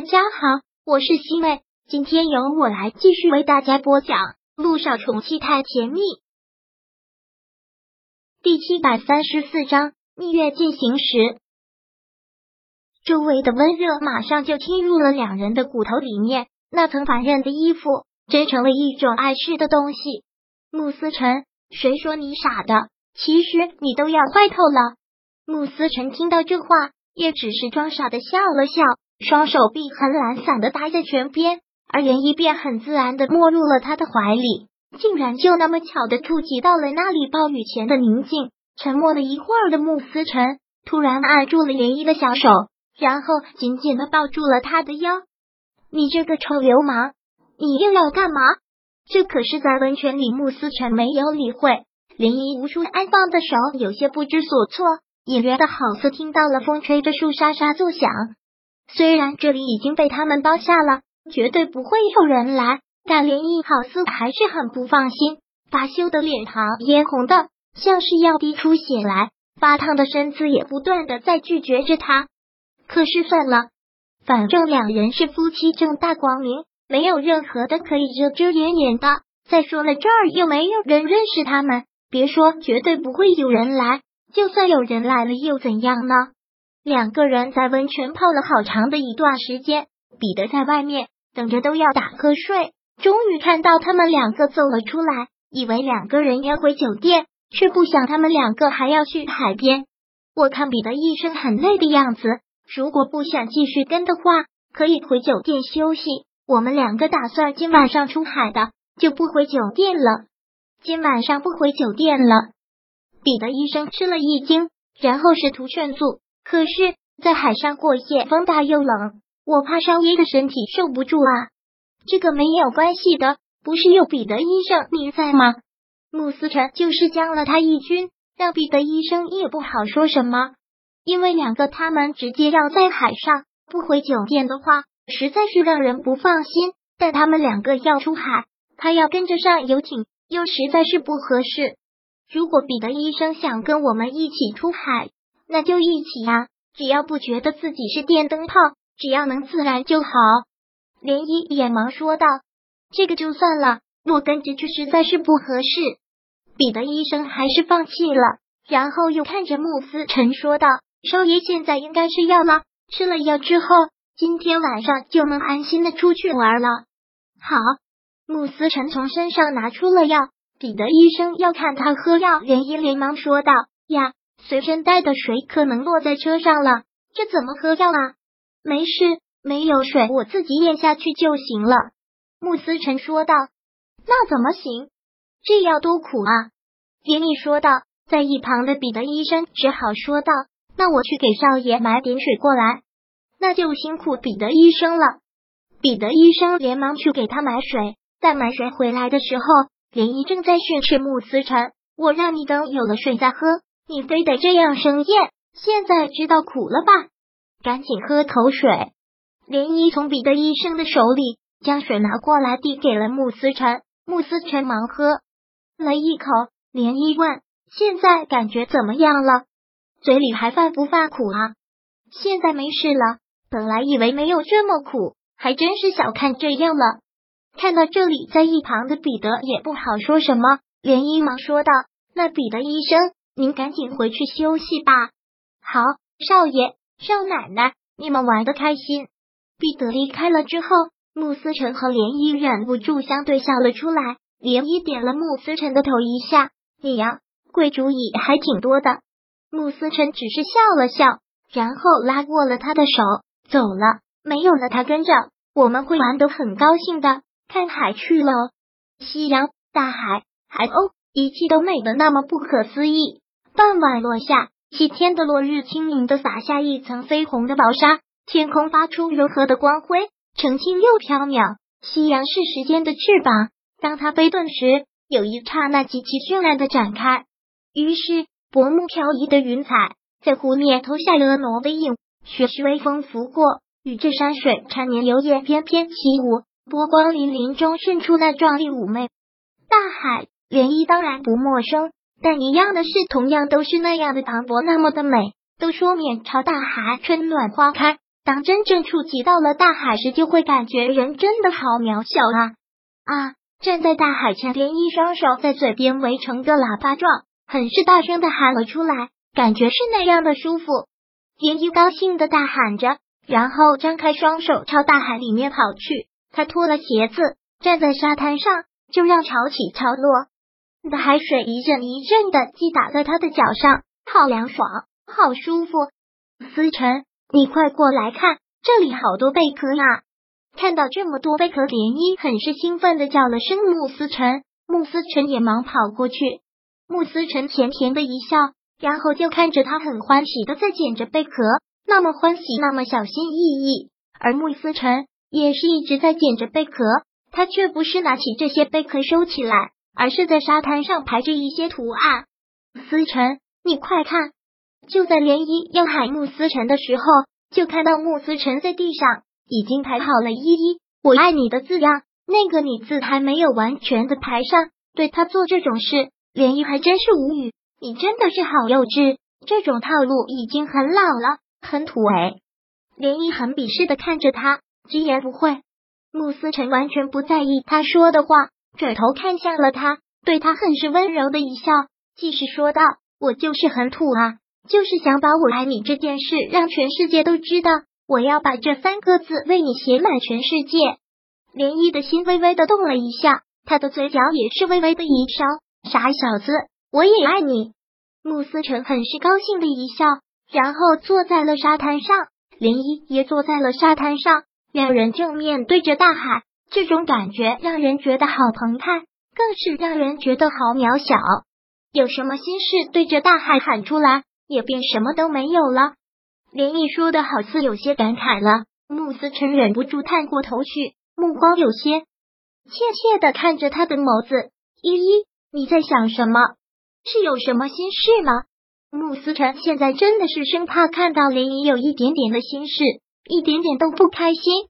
大家好，我是西妹，今天由我来继续为大家播讲《路上宠妻太甜蜜》第七百三十四章蜜月进行时。周围的温热马上就侵入了两人的骨头里面，那层烦人的衣服真成了一种碍事的东西。穆思辰，谁说你傻的？其实你都要坏透了。穆思辰听到这话，也只是装傻的笑了笑。双手臂很懒散的搭在泉边，而连一便很自然的没入了他的怀里，竟然就那么巧的触及到了那里暴雨前的宁静。沉默了一会儿的穆思辰突然按住了涟漪的小手，然后紧紧的抱住了他的腰。你这个臭流氓，你又要干嘛？这可是在温泉里。穆思辰没有理会涟漪无处安放的手，有些不知所措，隐约的好似听到了风吹着树沙沙作响。虽然这里已经被他们包下了，绝对不会有人来，但连毅好似还是很不放心。发羞的脸庞嫣红的，像是要滴出血来，发烫的身子也不断的在拒绝着他。可是算了，反正两人是夫妻，正大光明，没有任何的可以遮遮掩掩的。再说了，这儿又没有人认识他们，别说绝对不会有人来，就算有人来了又怎样呢？两个人在温泉泡了好长的一段时间，彼得在外面等着都要打瞌睡，终于看到他们两个走了出来，以为两个人要回酒店，却不想他们两个还要去海边。我看彼得医生很累的样子，如果不想继续跟的话，可以回酒店休息。我们两个打算今晚上出海的，就不回酒店了。今晚上不回酒店了，彼得医生吃了一惊，然后试图劝阻。可是，在海上过夜，风大又冷，我怕少爷的身体受不住啊。这个没有关系的，不是有彼得医生你在吗？穆思辰就是将了他一军，让彼得医生也不好说什么。因为两个他们直接要在海上，不回酒店的话，实在是让人不放心。但他们两个要出海，他要跟着上游艇，又实在是不合适。如果彼得医生想跟我们一起出海，那就一起呀！只要不觉得自己是电灯泡，只要能自然就好。涟漪眼忙说道：“这个就算了，我跟着去实在是不合适。”彼得医生还是放弃了，然后又看着穆思辰说道：“少爷现在应该是药了，吃了药之后，今天晚上就能安心的出去玩了。”好，穆思辰从身上拿出了药。彼得医生要看他喝药，涟漪连忙说道：“呀。”随身带的水可能落在车上了，这怎么喝药啊？没事，没有水，我自己咽下去就行了。穆思辰说道。那怎么行？这药多苦啊！连你说道。在一旁的彼得医生只好说道：“那我去给少爷买点水过来。”那就辛苦彼得医生了。彼得医生连忙去给他买水。在买水回来的时候，连姨正在训斥穆思辰：“我让你等有了水再喝。”你非得这样生厌？现在知道苦了吧？赶紧喝口水。涟漪从彼得医生的手里将水拿过来，递给了穆思辰。穆思辰忙喝了一口。涟漪问：“现在感觉怎么样了？嘴里还犯不犯苦啊？”现在没事了。本来以为没有这么苦，还真是小看这样了。看到这里，在一旁的彼得也不好说什么。涟漪忙说道：“那彼得医生。”您赶紧回去休息吧。好，少爷、少奶奶，你们玩的开心。彼得离开了之后，穆思辰和涟漪忍不住相对笑了出来。涟漪点了穆思辰的头一下：“你呀，贵主意还挺多的。”穆思辰只是笑了笑，然后拉过了他的手走了。没有了他跟着，我们会玩得很高兴的。看海去了，夕阳、大海、海鸥，一切都美得那么不可思议。傍晚落下，西天的落日轻盈的洒下一层绯红的薄纱，天空发出柔和的光辉，澄清又飘渺。夕阳是时间的翅膀，当它飞顿时，有一刹那极其绚烂的展开。于是，薄暮飘逸的云彩在湖面投下婀娜的影，徐徐微风拂过，与这山水缠绵流叶翩翩起舞，波光粼粼中渗出那壮丽妩媚。大海涟漪当然不陌生。但一样的是，同样都是那样的磅礴，那么的美，都说面朝大海，春暖花开，当真正触及到了大海时，就会感觉人真的好渺小啊啊！站在大海前，连一双手在嘴边围成个喇叭状，很是大声的喊了出来，感觉是那样的舒服。连一高兴的大喊着，然后张开双手朝大海里面跑去。他脱了鞋子，站在沙滩上，就让潮起潮落的海水一阵一阵的击打在他的脚上，好凉爽，好舒服。思辰，你快过来看，这里好多贝壳呀！看到这么多贝壳，涟漪很是兴奋的叫了声“穆思辰”，穆思辰也忙跑过去。穆思辰甜甜的一笑，然后就看着他很欢喜的在捡着贝壳，那么欢喜，那么小心翼翼。而穆思辰也是一直在捡着贝壳，他却不是拿起这些贝壳收起来，而是在沙滩上排着一些图案。思辰，你快看！就在涟漪要喊穆思辰的时候，就看到穆思辰在地上。已经排好了依依，我爱你的字样，那个你字还没有完全的排上。对他做这种事，连依还真是无语。你真的是好幼稚，这种套路已经很老了，很土哎。连依很鄙视的看着他，直言不讳。穆思辰完全不在意他说的话，转头看向了他，对他很是温柔的一笑，继续说道：“我就是很土啊，就是想把我爱你这件事让全世界都知道。”我要把这三个字为你写满全世界。涟漪的心微微的动了一下，他的嘴角也是微微的一烧。傻小子，我也爱你。穆思成很是高兴的一笑，然后坐在了沙滩上，涟漪也坐在了沙滩上，两人正面对着大海，这种感觉让人觉得好澎湃，更是让人觉得好渺小。有什么心事对着大海喊出来，也便什么都没有了。林毅说的好似有些感慨了，穆思成忍不住探过头去，目光有些怯怯的看着他的眸子。依依，你在想什么？是有什么心事吗？穆思成现在真的是生怕看到林毅有一点点的心事，一点点都不开心。